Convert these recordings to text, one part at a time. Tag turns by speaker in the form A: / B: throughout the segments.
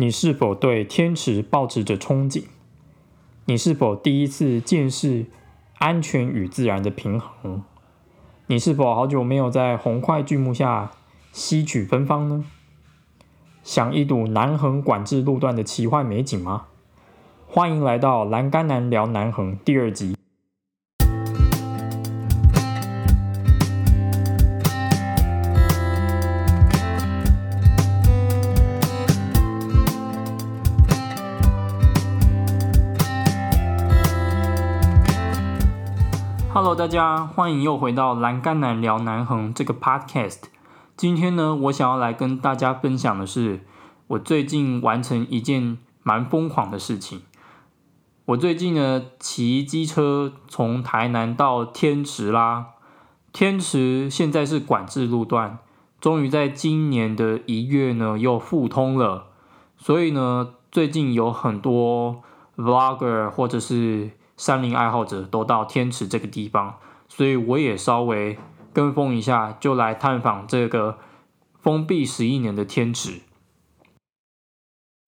A: 你是否对天池抱持着憧憬？你是否第一次见识安全与自然的平衡？你是否好久没有在红块巨木下吸取芬芳呢？想一睹南横管制路段的奇幻美景吗？欢迎来到栏杆男聊南横第二集。Hello，大家欢迎又回到栏杆男聊南横这个 Podcast。今天呢，我想要来跟大家分享的是，我最近完成一件蛮疯狂的事情。我最近呢，骑机车从台南到天池啦。天池现在是管制路段，终于在今年的一月呢又复通了。所以呢，最近有很多 Vlogger 或者是山林爱好者都到天池这个地方，所以我也稍微跟风一下，就来探访这个封闭十一年的天池。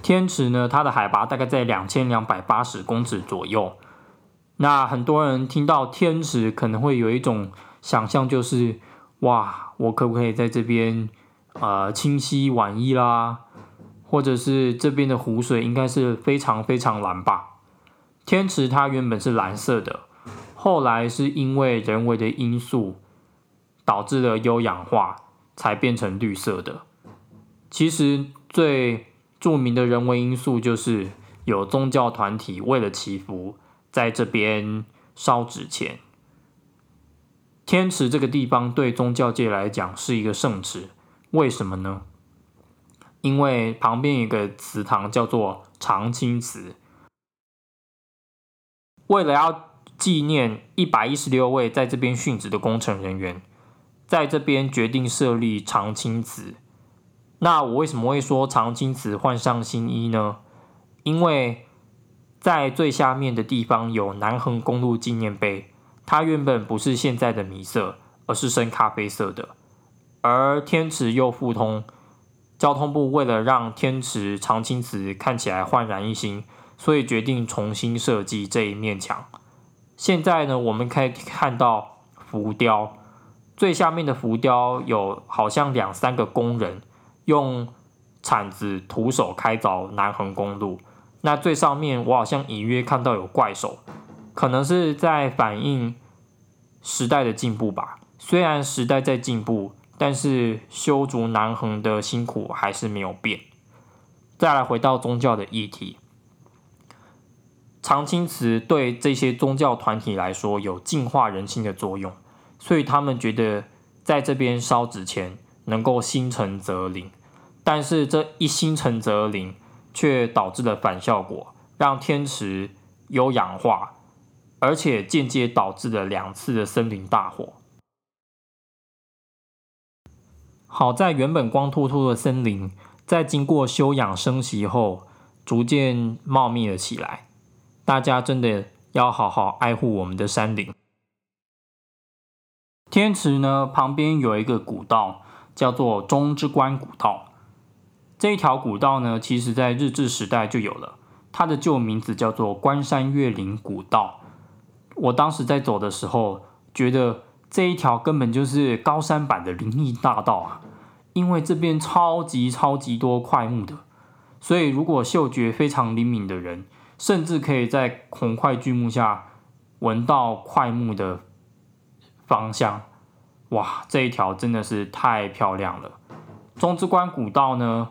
A: 天池呢，它的海拔大概在两千两百八十公尺左右。那很多人听到天池，可能会有一种想象，就是哇，我可不可以在这边呃清溪晚意啦？或者是这边的湖水应该是非常非常蓝吧？天池它原本是蓝色的，后来是因为人为的因素导致了优氧化，才变成绿色的。其实最著名的人为因素就是有宗教团体为了祈福，在这边烧纸钱。天池这个地方对宗教界来讲是一个圣池，为什么呢？因为旁边有个祠堂叫做长青祠。为了要纪念一百一十六位在这边殉职的工程人员，在这边决定设立长青祠。那我为什么会说长青祠换上新衣呢？因为在最下面的地方有南横公路纪念碑，它原本不是现在的米色，而是深咖啡色的。而天池又复通，交通部为了让天池长青祠看起来焕然一新。所以决定重新设计这一面墙。现在呢，我们可以看到浮雕，最下面的浮雕有好像两三个工人用铲子徒手开凿南横公路。那最上面我好像隐约看到有怪手，可能是在反映时代的进步吧。虽然时代在进步，但是修筑南横的辛苦还是没有变。再来回到宗教的议题。长青祠对这些宗教团体来说有净化人心的作用，所以他们觉得在这边烧纸钱能够心诚则灵。但是这一心诚则灵，却导致了反效果，让天池有氧化，而且间接导致了两次的森林大火。好在原本光秃秃的森林，在经过休养生息后，逐渐茂密了起来。大家真的要好好爱护我们的山林。天池呢，旁边有一个古道，叫做中之关古道。这一条古道呢，其实在日治时代就有了，它的旧名字叫做关山越岭古道。我当时在走的时候，觉得这一条根本就是高山版的灵异大道啊，因为这边超级超级多块木的，所以如果嗅觉非常灵敏的人。甚至可以在红块巨木下闻到块木的芳香，哇！这一条真的是太漂亮了。中之关古道呢，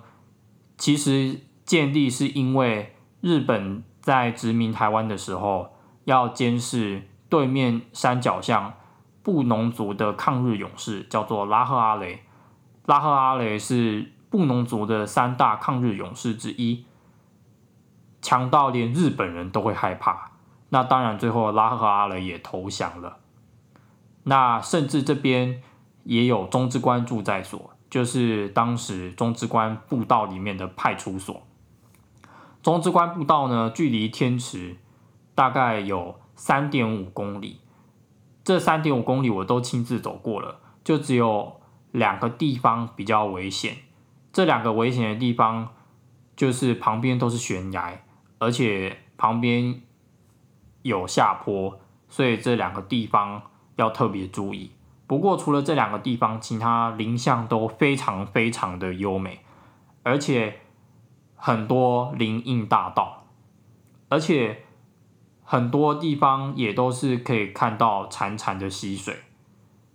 A: 其实建立是因为日本在殖民台湾的时候，要监视对面山脚下布农族的抗日勇士，叫做拉赫阿雷。拉赫阿雷是布农族的三大抗日勇士之一。强到连日本人都会害怕，那当然最后拉赫阿雷也投降了。那甚至这边也有中之关驻在所，就是当时中之关步道里面的派出所。中之关步道呢，距离天池大概有三点五公里，这三点五公里我都亲自走过了，就只有两个地方比较危险，这两个危险的地方。就是旁边都是悬崖，而且旁边有下坡，所以这两个地方要特别注意。不过除了这两个地方，其他林相都非常非常的优美，而且很多林荫大道，而且很多地方也都是可以看到潺潺的溪水。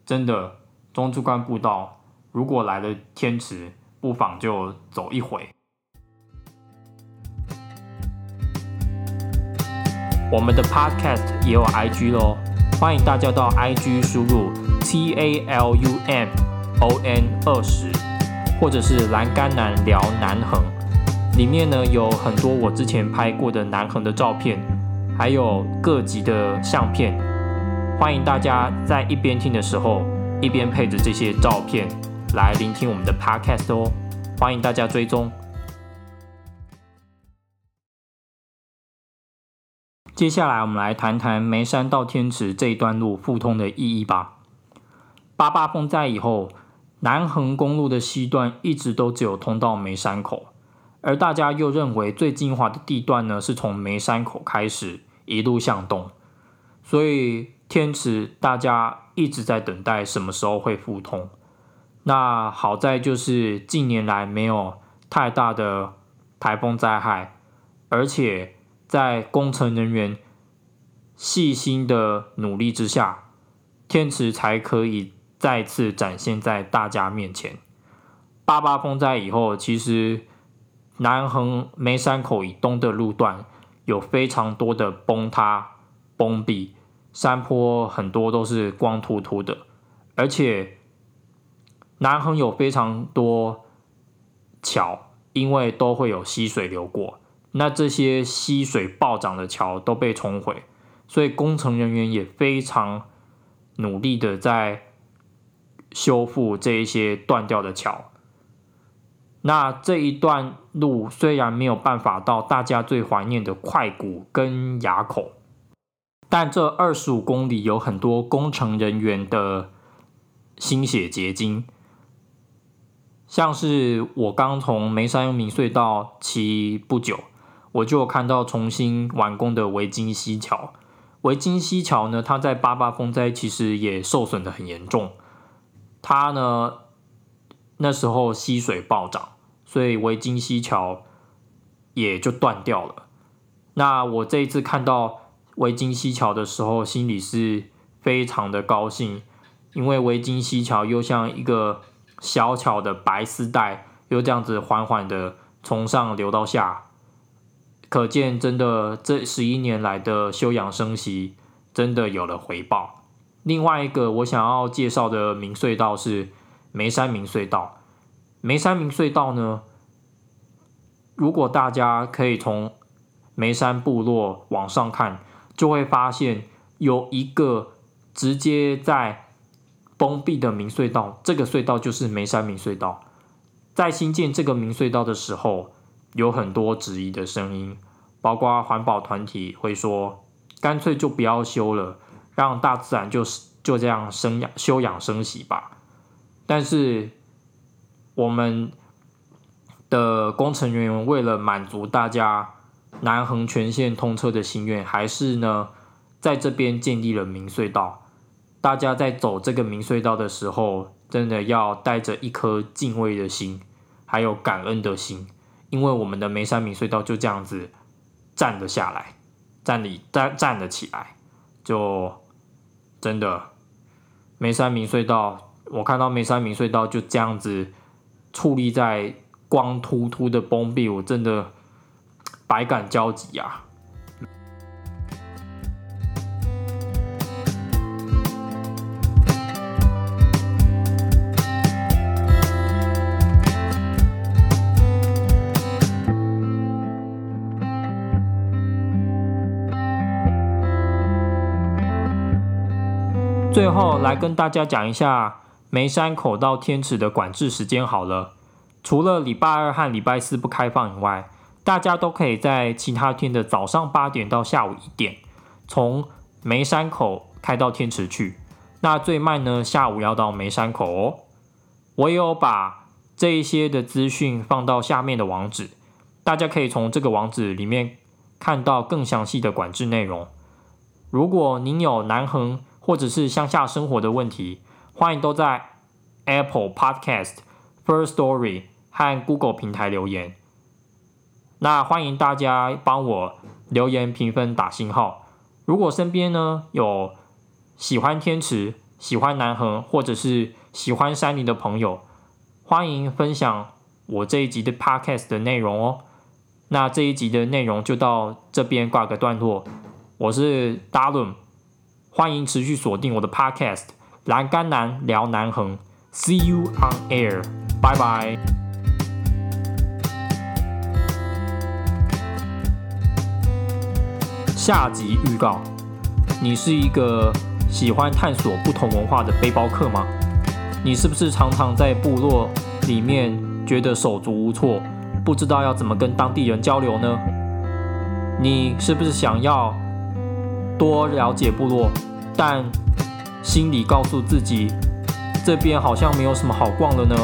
A: 真的，中之关步道，如果来了天池，不妨就走一回。我们的 Podcast 也有 IG 咯，欢迎大家到 IG 输入 T A L U M O N 二十，或者是栏杆男聊南横，里面呢有很多我之前拍过的南横的照片，还有各级的相片。欢迎大家在一边听的时候，一边配着这些照片来聆听我们的 podcast 哦。欢迎大家追踪。接下来，我们来谈谈眉山到天池这一段路复通的意义吧。八八风灾以后，南横公路的西段一直都只有通到眉山口，而大家又认为最精华的地段呢，是从眉山口开始一路向东，所以。天池，大家一直在等待什么时候会复通。那好在就是近年来没有太大的台风灾害，而且在工程人员细心的努力之下，天池才可以再次展现在大家面前。八八风灾以后，其实南横梅山口以东的路段有非常多的崩塌、崩壁。山坡很多都是光秃秃的，而且南横有非常多桥，因为都会有溪水流过，那这些溪水暴涨的桥都被冲毁，所以工程人员也非常努力的在修复这一些断掉的桥。那这一段路虽然没有办法到大家最怀念的快谷跟垭口。但这二十五公里有很多工程人员的心血结晶，像是我刚从眉山明隧道骑不久，我就看到重新完工的维金溪桥。维金溪桥呢，它在八八风灾其实也受损的很严重，它呢那时候溪水暴涨，所以维金溪桥也就断掉了。那我这一次看到。维金溪桥的时候，心里是非常的高兴，因为维金溪桥又像一个小巧的白丝带，又这样子缓缓的从上流到下，可见真的这十一年来的休养生息真的有了回报。另外一个我想要介绍的明隧道是眉山明隧道，眉山明隧道呢，如果大家可以从眉山部落往上看。就会发现有一个直接在封闭的明隧道，这个隧道就是眉山明隧道。在新建这个明隧道的时候，有很多质疑的声音，包括环保团体会说，干脆就不要修了，让大自然就是就这样生养休养生息吧。但是我们的工程人员为了满足大家。南横全线通车的心愿，还是呢，在这边建立了明隧道。大家在走这个明隧道的时候，真的要带着一颗敬畏的心，还有感恩的心，因为我们的眉山明隧道就这样子站了下来，站立站站了起来，就真的眉山明隧道，我看到眉山明隧道就这样子矗立在光秃秃的崩壁，我真的。百感交集呀！最后来跟大家讲一下梅山口到天池的管制时间好了，除了礼拜二和礼拜四不开放以外。大家都可以在其他天的早上八点到下午一点，从梅山口开到天池去。那最慢呢，下午要到梅山口哦。我有把这一些的资讯放到下面的网址，大家可以从这个网址里面看到更详细的管制内容。如果您有南横或者是乡下生活的问题，欢迎都在 Apple Podcast、First Story 和 Google 平台留言。那欢迎大家帮我留言评分打星号。如果身边呢有喜欢天池、喜欢南横或者是喜欢山林的朋友，欢迎分享我这一集的 Podcast 的内容哦。那这一集的内容就到这边挂个段落。我是 Darren，欢迎持续锁定我的 Podcast《栏杆男聊南横》，See you on air，拜拜。下集预告：你是一个喜欢探索不同文化的背包客吗？你是不是常常在部落里面觉得手足无措，不知道要怎么跟当地人交流呢？你是不是想要？多了解部落，但心里告诉自己，这边好像没有什么好逛的呢。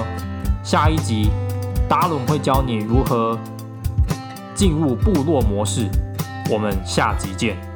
A: 下一集，达伦会教你如何进入部落模式。我们下集见。